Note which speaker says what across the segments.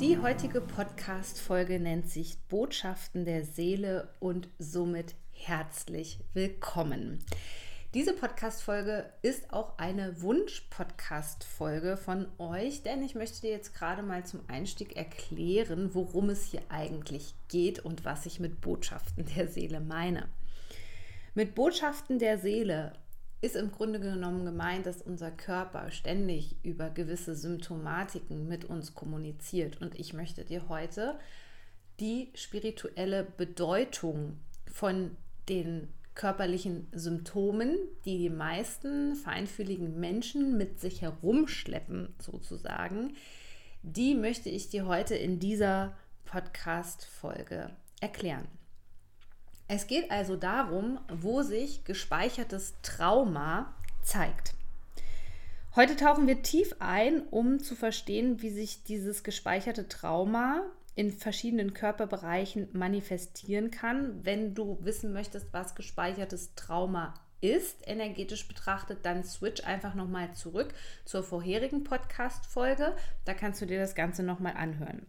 Speaker 1: Die heutige Podcast-Folge nennt sich Botschaften der Seele und somit herzlich willkommen. Diese Podcast-Folge ist auch eine Wunsch-Podcast-Folge von euch, denn ich möchte dir jetzt gerade mal zum Einstieg erklären, worum es hier eigentlich geht und was ich mit Botschaften der Seele meine. Mit Botschaften der Seele ist im Grunde genommen gemeint, dass unser Körper ständig über gewisse Symptomatiken mit uns kommuniziert. Und ich möchte dir heute die spirituelle Bedeutung von den körperlichen Symptomen, die die meisten feinfühligen Menschen mit sich herumschleppen, sozusagen, die möchte ich dir heute in dieser Podcast-Folge erklären. Es geht also darum, wo sich gespeichertes Trauma zeigt. Heute tauchen wir tief ein, um zu verstehen, wie sich dieses gespeicherte Trauma in verschiedenen Körperbereichen manifestieren kann. Wenn du wissen möchtest, was gespeichertes Trauma ist, energetisch betrachtet, dann switch einfach nochmal zurück zur vorherigen Podcast-Folge. Da kannst du dir das Ganze nochmal anhören.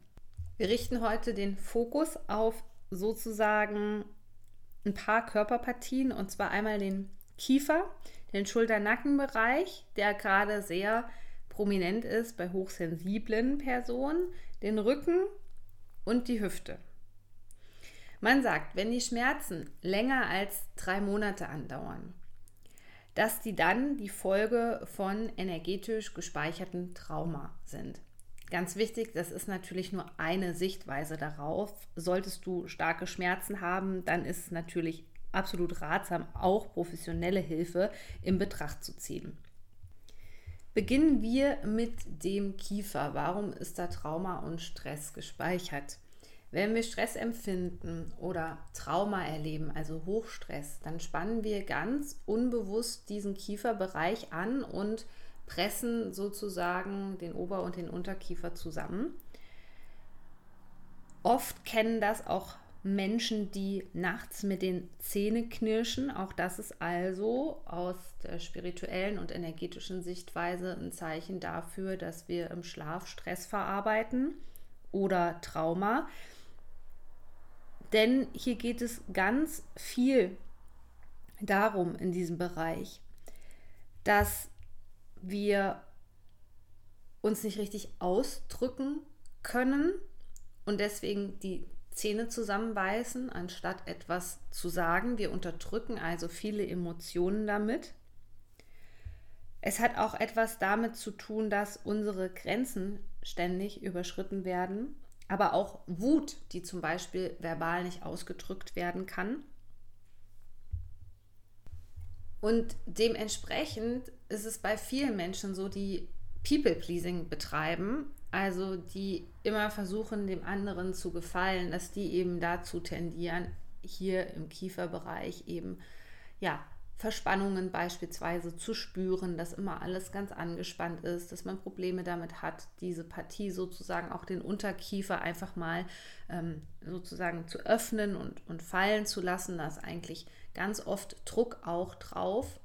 Speaker 1: Wir richten heute den Fokus auf sozusagen ein paar Körperpartien und zwar einmal den Kiefer, den Schulter-Nackenbereich, der gerade sehr prominent ist bei hochsensiblen Personen, den Rücken und die Hüfte. Man sagt, wenn die Schmerzen länger als drei Monate andauern, dass die dann die Folge von energetisch gespeicherten Trauma sind. Ganz wichtig, das ist natürlich nur eine Sichtweise darauf. Solltest du starke Schmerzen haben, dann ist es natürlich absolut ratsam, auch professionelle Hilfe in Betracht zu ziehen. Beginnen wir mit dem Kiefer. Warum ist da Trauma und Stress gespeichert? Wenn wir Stress empfinden oder Trauma erleben, also Hochstress, dann spannen wir ganz unbewusst diesen Kieferbereich an und pressen sozusagen den Ober- und den Unterkiefer zusammen. Oft kennen das auch Menschen, die nachts mit den Zähnen knirschen. Auch das ist also aus der spirituellen und energetischen Sichtweise ein Zeichen dafür, dass wir im Schlaf Stress verarbeiten oder Trauma. Denn hier geht es ganz viel darum in diesem Bereich, dass wir uns nicht richtig ausdrücken können und deswegen die Zähne zusammenbeißen, anstatt etwas zu sagen. Wir unterdrücken also viele Emotionen damit. Es hat auch etwas damit zu tun, dass unsere Grenzen ständig überschritten werden, aber auch Wut, die zum Beispiel verbal nicht ausgedrückt werden kann. Und dementsprechend ist es bei vielen Menschen so, die People-Pleasing betreiben, also die immer versuchen, dem anderen zu gefallen, dass die eben dazu tendieren, hier im Kieferbereich eben ja Verspannungen beispielsweise zu spüren, dass immer alles ganz angespannt ist, dass man Probleme damit hat, diese Partie sozusagen auch den Unterkiefer einfach mal ähm, sozusagen zu öffnen und, und fallen zu lassen. Da ist eigentlich ganz oft Druck auch drauf.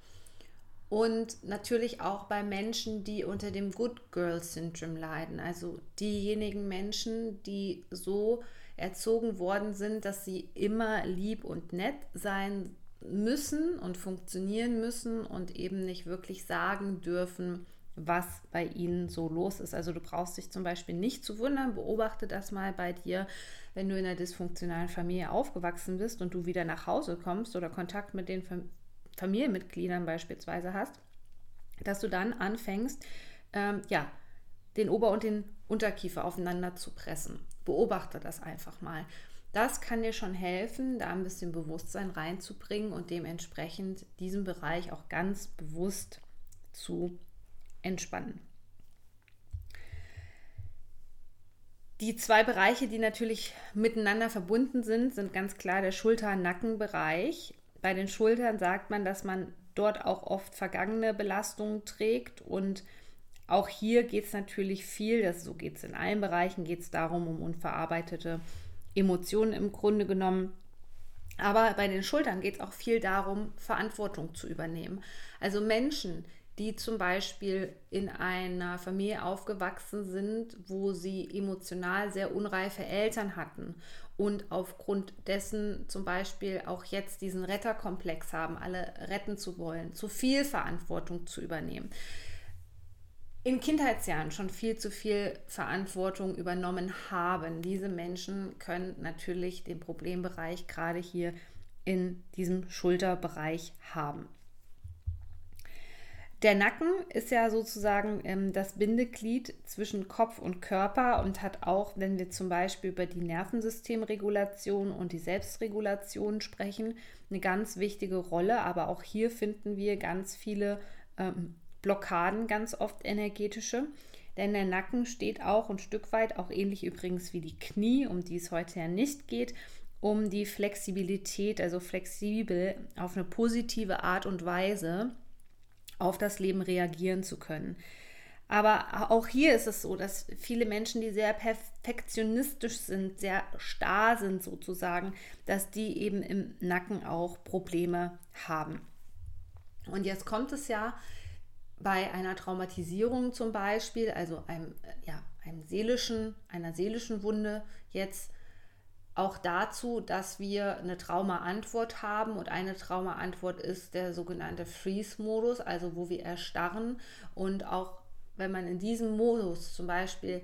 Speaker 1: Und natürlich auch bei Menschen, die unter dem Good Girl Syndrome leiden. Also diejenigen Menschen, die so erzogen worden sind, dass sie immer lieb und nett sein müssen und funktionieren müssen und eben nicht wirklich sagen dürfen, was bei ihnen so los ist. Also du brauchst dich zum Beispiel nicht zu wundern, beobachte das mal bei dir, wenn du in einer dysfunktionalen Familie aufgewachsen bist und du wieder nach Hause kommst oder Kontakt mit den Familienmitgliedern beispielsweise hast, dass du dann anfängst, ähm, ja, den Ober- und den Unterkiefer aufeinander zu pressen. Beobachte das einfach mal. Das kann dir schon helfen, da ein bisschen Bewusstsein reinzubringen und dementsprechend diesen Bereich auch ganz bewusst zu entspannen. Die zwei Bereiche, die natürlich miteinander verbunden sind, sind ganz klar der Schulter-Nackenbereich. Bei den Schultern sagt man, dass man dort auch oft vergangene Belastungen trägt und auch hier geht es natürlich viel, das, so geht es in allen Bereichen, geht es darum, um unverarbeitete Emotionen im Grunde genommen. Aber bei den Schultern geht es auch viel darum, Verantwortung zu übernehmen. Also Menschen, die zum Beispiel in einer Familie aufgewachsen sind, wo sie emotional sehr unreife Eltern hatten und aufgrund dessen zum Beispiel auch jetzt diesen Retterkomplex haben, alle retten zu wollen, zu viel Verantwortung zu übernehmen. In Kindheitsjahren schon viel zu viel Verantwortung übernommen haben. Diese Menschen können natürlich den Problembereich gerade hier in diesem Schulterbereich haben. Der Nacken ist ja sozusagen ähm, das Bindeglied zwischen Kopf und Körper und hat auch, wenn wir zum Beispiel über die Nervensystemregulation und die Selbstregulation sprechen, eine ganz wichtige Rolle. Aber auch hier finden wir ganz viele ähm, Blockaden, ganz oft energetische. Denn der Nacken steht auch ein Stück weit, auch ähnlich übrigens wie die Knie, um die es heute ja nicht geht, um die Flexibilität, also flexibel auf eine positive Art und Weise auf das Leben reagieren zu können. Aber auch hier ist es so, dass viele Menschen, die sehr perfektionistisch sind, sehr starr sind sozusagen, dass die eben im Nacken auch Probleme haben. Und jetzt kommt es ja bei einer Traumatisierung zum Beispiel, also einem, ja, einem seelischen, einer seelischen Wunde jetzt auch dazu, dass wir eine Traumaantwort haben. Und eine Traumaantwort ist der sogenannte Freeze-Modus, also wo wir erstarren und auch wenn man in diesem Modus zum Beispiel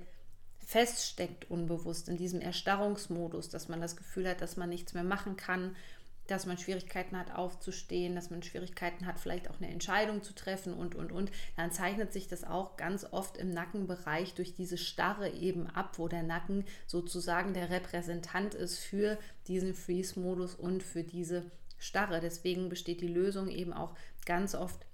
Speaker 1: feststeckt unbewusst, in diesem Erstarrungsmodus, dass man das Gefühl hat, dass man nichts mehr machen kann dass man Schwierigkeiten hat aufzustehen, dass man Schwierigkeiten hat, vielleicht auch eine Entscheidung zu treffen und, und, und, dann zeichnet sich das auch ganz oft im Nackenbereich durch diese Starre eben ab, wo der Nacken sozusagen der Repräsentant ist für diesen Freeze-Modus und für diese Starre. Deswegen besteht die Lösung eben auch ganz oft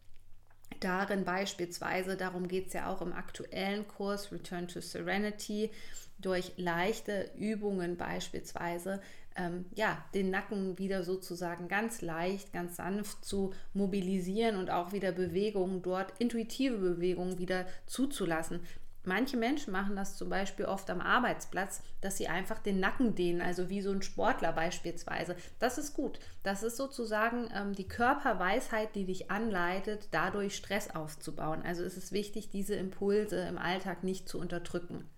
Speaker 1: darin beispielsweise, darum geht es ja auch im aktuellen Kurs Return to Serenity, durch leichte Übungen beispielsweise ähm, ja, den Nacken wieder sozusagen ganz leicht, ganz sanft zu mobilisieren und auch wieder Bewegungen dort, intuitive Bewegungen wieder zuzulassen. Manche Menschen machen das zum Beispiel oft am Arbeitsplatz, dass sie einfach den Nacken dehnen, also wie so ein Sportler beispielsweise. Das ist gut. Das ist sozusagen ähm, die Körperweisheit, die dich anleitet, dadurch Stress aufzubauen. Also ist es wichtig, diese Impulse im Alltag nicht zu unterdrücken.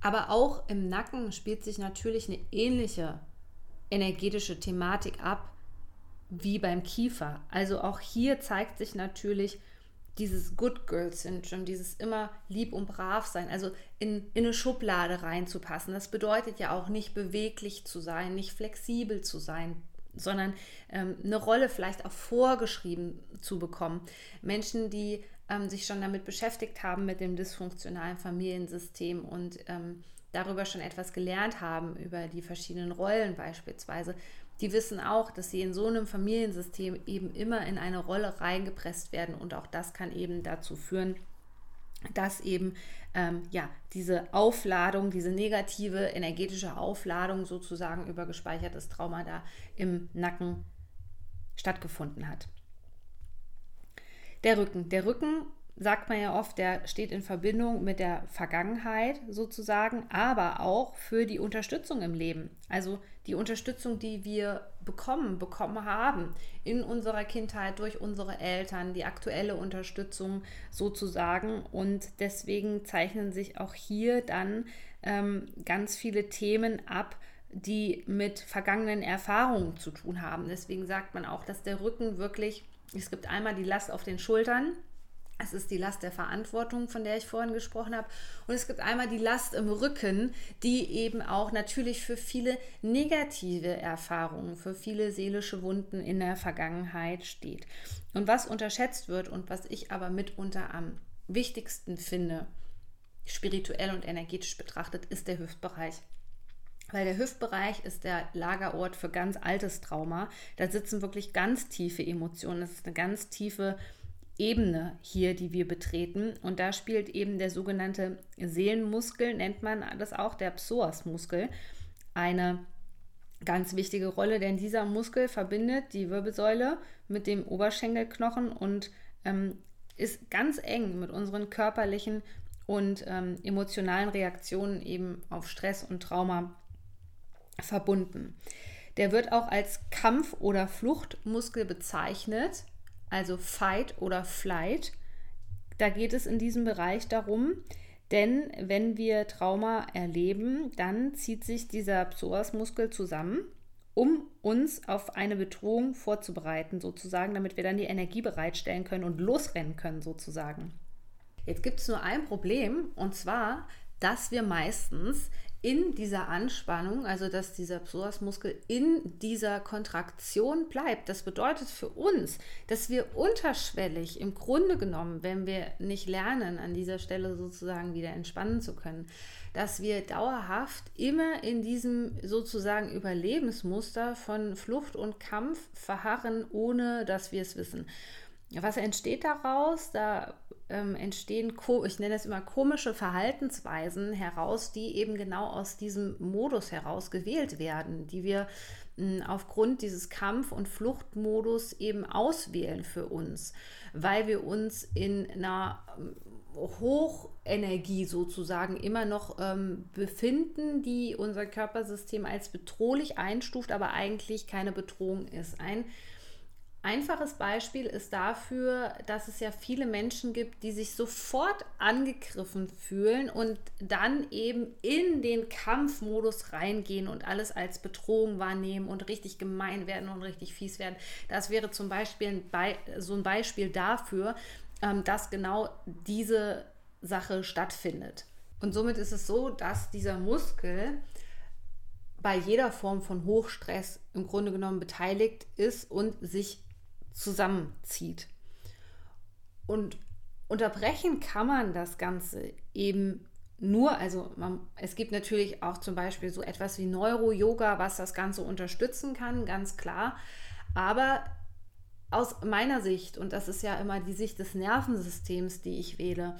Speaker 1: Aber auch im Nacken spielt sich natürlich eine ähnliche energetische Thematik ab wie beim Kiefer. Also auch hier zeigt sich natürlich dieses Good Girl Syndrome, dieses immer lieb und brav sein, also in, in eine Schublade reinzupassen. Das bedeutet ja auch nicht beweglich zu sein, nicht flexibel zu sein, sondern ähm, eine Rolle vielleicht auch vorgeschrieben zu bekommen. Menschen, die ähm, sich schon damit beschäftigt haben, mit dem dysfunktionalen Familiensystem und ähm, darüber schon etwas gelernt haben, über die verschiedenen Rollen beispielsweise, die wissen auch, dass sie in so einem Familiensystem eben immer in eine Rolle reingepresst werden und auch das kann eben dazu führen, dass eben ähm, ja diese Aufladung, diese negative energetische Aufladung sozusagen über gespeichertes Trauma da im Nacken stattgefunden hat. Der Rücken. Der Rücken sagt man ja oft, der steht in Verbindung mit der Vergangenheit sozusagen, aber auch für die Unterstützung im Leben. Also die Unterstützung, die wir bekommen, bekommen haben in unserer Kindheit durch unsere Eltern, die aktuelle Unterstützung sozusagen. Und deswegen zeichnen sich auch hier dann ähm, ganz viele Themen ab, die mit vergangenen Erfahrungen zu tun haben. Deswegen sagt man auch, dass der Rücken wirklich, es gibt einmal die Last auf den Schultern, es ist die Last der Verantwortung, von der ich vorhin gesprochen habe. Und es gibt einmal die Last im Rücken, die eben auch natürlich für viele negative Erfahrungen, für viele seelische Wunden in der Vergangenheit steht. Und was unterschätzt wird und was ich aber mitunter am wichtigsten finde, spirituell und energetisch betrachtet, ist der Hüftbereich. Weil der Hüftbereich ist der Lagerort für ganz altes Trauma. Da sitzen wirklich ganz tiefe Emotionen. Das ist eine ganz tiefe Ebene hier, die wir betreten. Und da spielt eben der sogenannte Seelenmuskel, nennt man das auch, der Psoasmuskel, eine ganz wichtige Rolle, denn dieser Muskel verbindet die Wirbelsäule mit dem Oberschenkelknochen und ähm, ist ganz eng mit unseren körperlichen und ähm, emotionalen Reaktionen eben auf Stress und Trauma verbunden. Der wird auch als Kampf- oder Fluchtmuskel bezeichnet, also Fight oder Flight. Da geht es in diesem Bereich darum, denn wenn wir Trauma erleben, dann zieht sich dieser Psoasmuskel zusammen, um uns auf eine Bedrohung vorzubereiten, sozusagen, damit wir dann die Energie bereitstellen können und losrennen können, sozusagen. Jetzt gibt es nur ein Problem, und zwar, dass wir meistens in dieser Anspannung, also dass dieser Psoasmuskel in dieser Kontraktion bleibt. Das bedeutet für uns, dass wir unterschwellig im Grunde genommen, wenn wir nicht lernen, an dieser Stelle sozusagen wieder entspannen zu können, dass wir dauerhaft immer in diesem sozusagen Überlebensmuster von Flucht und Kampf verharren, ohne dass wir es wissen. Was entsteht daraus? Da ähm, entstehen, ich nenne es immer komische Verhaltensweisen heraus, die eben genau aus diesem Modus heraus gewählt werden, die wir mh, aufgrund dieses Kampf- und Fluchtmodus eben auswählen für uns, weil wir uns in einer Hochenergie sozusagen immer noch ähm, befinden, die unser Körpersystem als bedrohlich einstuft, aber eigentlich keine Bedrohung ist. Ein einfaches Beispiel ist dafür, dass es ja viele Menschen gibt, die sich sofort angegriffen fühlen und dann eben in den Kampfmodus reingehen und alles als Bedrohung wahrnehmen und richtig gemein werden und richtig fies werden. Das wäre zum Beispiel ein Be so ein Beispiel dafür, ähm, dass genau diese Sache stattfindet. Und somit ist es so, dass dieser Muskel bei jeder Form von Hochstress im Grunde genommen beteiligt ist und sich zusammenzieht. Und unterbrechen kann man das Ganze eben nur, also man, es gibt natürlich auch zum Beispiel so etwas wie Neuro-Yoga, was das Ganze unterstützen kann, ganz klar. Aber aus meiner Sicht, und das ist ja immer die Sicht des Nervensystems, die ich wähle,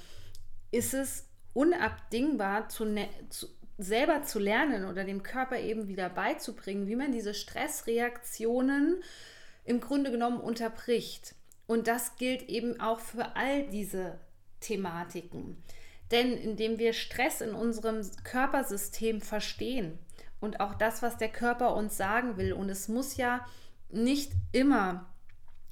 Speaker 1: ist es unabdingbar, zu, ne, zu, selber zu lernen oder dem Körper eben wieder beizubringen, wie man diese Stressreaktionen im Grunde genommen unterbricht. Und das gilt eben auch für all diese Thematiken. Denn indem wir Stress in unserem Körpersystem verstehen und auch das, was der Körper uns sagen will, und es muss ja nicht immer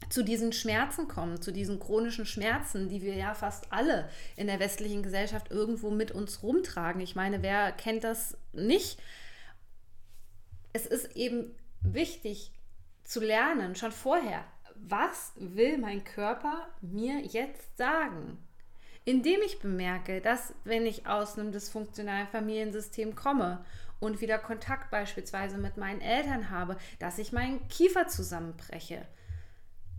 Speaker 1: zu diesen Schmerzen kommen, zu diesen chronischen Schmerzen, die wir ja fast alle in der westlichen Gesellschaft irgendwo mit uns rumtragen. Ich meine, wer kennt das nicht? Es ist eben wichtig, zu lernen, schon vorher, was will mein Körper mir jetzt sagen? Indem ich bemerke, dass wenn ich aus einem dysfunktionalen Familiensystem komme und wieder Kontakt beispielsweise mit meinen Eltern habe, dass ich meinen Kiefer zusammenbreche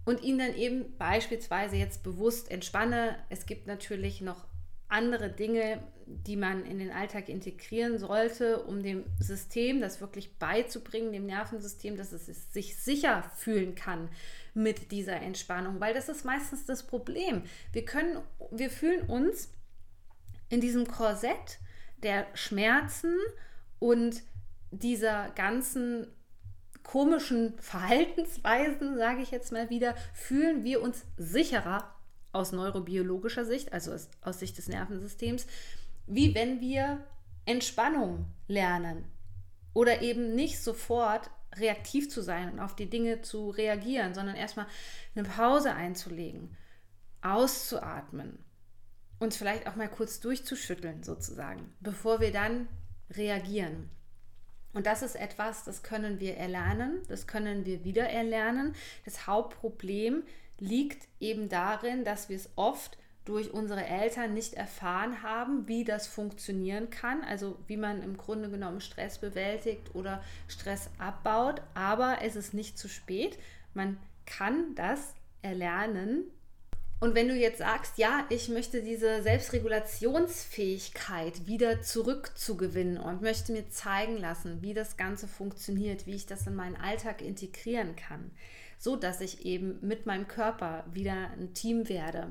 Speaker 1: und ihn dann eben beispielsweise jetzt bewusst entspanne. Es gibt natürlich noch andere Dinge, die man in den Alltag integrieren sollte, um dem System das wirklich beizubringen, dem Nervensystem, dass es sich sicher fühlen kann mit dieser Entspannung, weil das ist meistens das Problem. Wir können, wir fühlen uns in diesem Korsett der Schmerzen und dieser ganzen komischen Verhaltensweisen, sage ich jetzt mal wieder, fühlen wir uns sicherer aus neurobiologischer Sicht, also aus, Sicht des Nervensystems, wie wenn wir Entspannung lernen oder eben nicht sofort reaktiv zu sein und auf die Dinge zu reagieren, sondern erstmal eine Pause einzulegen, auszuatmen, uns vielleicht auch mal kurz durchzuschütteln sozusagen, bevor wir dann reagieren. Und das ist etwas, das können wir erlernen, das können wir wieder erlernen. Das Hauptproblem liegt eben darin, dass wir es oft durch unsere Eltern nicht erfahren haben, wie das funktionieren kann, also wie man im Grunde genommen Stress bewältigt oder Stress abbaut. Aber es ist nicht zu spät. Man kann das erlernen. Und wenn du jetzt sagst, ja, ich möchte diese Selbstregulationsfähigkeit wieder zurückzugewinnen und möchte mir zeigen lassen, wie das Ganze funktioniert, wie ich das in meinen Alltag integrieren kann, so dass ich eben mit meinem Körper wieder ein Team werde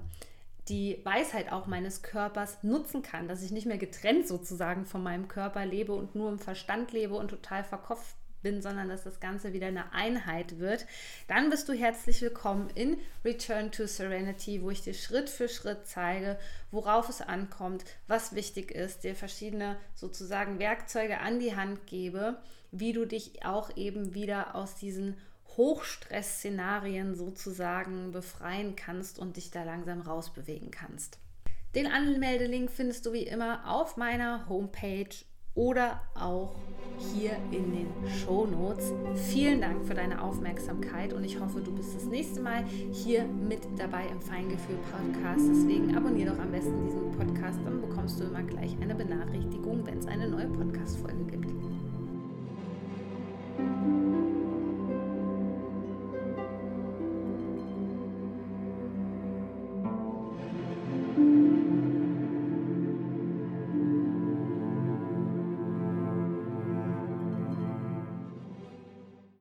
Speaker 1: die Weisheit auch meines Körpers nutzen kann, dass ich nicht mehr getrennt sozusagen von meinem Körper lebe und nur im Verstand lebe und total verkopft bin, sondern dass das Ganze wieder eine Einheit wird, dann bist du herzlich willkommen in Return to Serenity, wo ich dir Schritt für Schritt zeige, worauf es ankommt, was wichtig ist, dir verschiedene sozusagen Werkzeuge an die Hand gebe, wie du dich auch eben wieder aus diesen Hochstress-Szenarien sozusagen befreien kannst und dich da langsam rausbewegen kannst. Den Anmeldelink findest du wie immer auf meiner Homepage oder auch hier in den Show Notes. Vielen Dank für deine Aufmerksamkeit und ich hoffe, du bist das nächste Mal hier mit dabei im Feingefühl Podcast. Deswegen abonniere doch am besten diesen Podcast, dann bekommst du immer gleich eine Benachrichtigung, wenn es eine neue Podcast-Folge gibt.